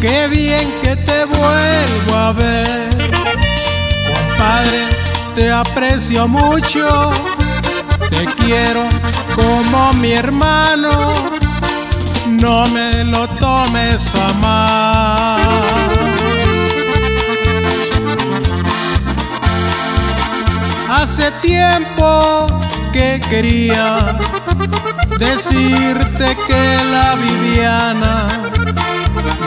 Qué bien que te vuelvo a ver. Compadre, te aprecio mucho. Te quiero como mi hermano. No me lo tomes a mal. Hace tiempo que quería decirte que la Viviana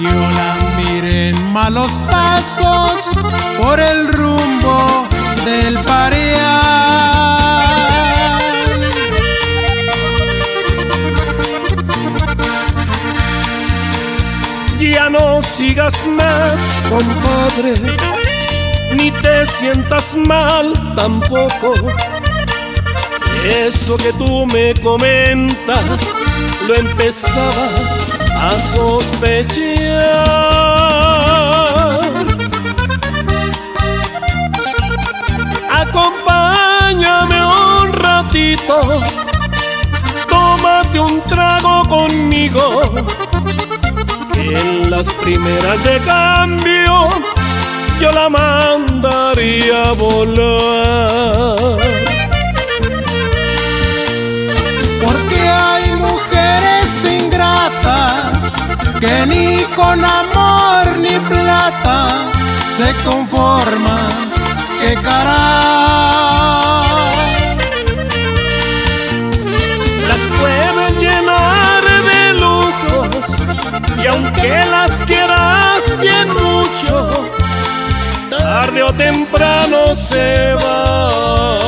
yo la miré en malos pasos por el rumbo del pareal. Ya no sigas más, compadre, ni te sientas mal tampoco. Eso que tú me comentas lo empezaba a sospechar. Acompáñame un ratito, tómate un trago conmigo. En las primeras de cambio yo la mandaría a volar. Que ni con amor ni plata se conforman. ¡Qué caray! Las puedes llenar de lujos y aunque las quieras bien mucho, tarde o temprano se van.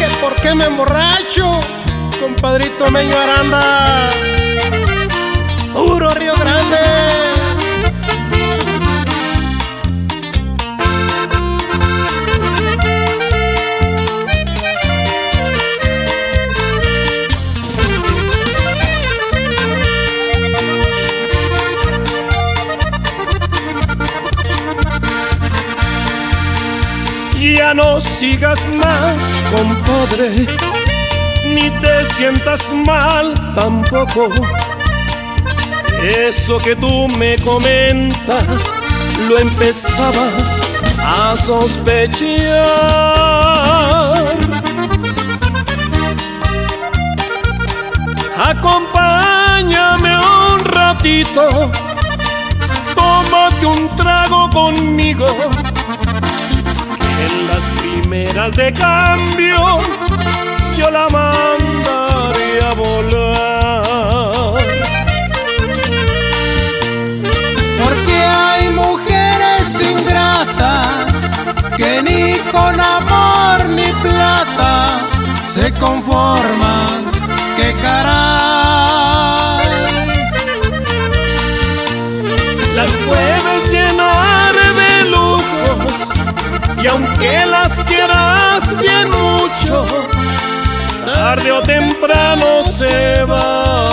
Que por qué me emborracho, compadrito Meño Aranda. Puro Río Grande. Ya no sigas más, compadre, ni te sientas mal tampoco. Eso que tú me comentas lo empezaba a sospechar. Acompáñame un ratito, tómate un trago conmigo en las primeras de cambio yo la mandaré a volar. Porque hay mujeres ingratas que ni con amor ni plata se conforman. ¡Qué caray! Y aunque las quieras bien mucho, tarde o temprano se van.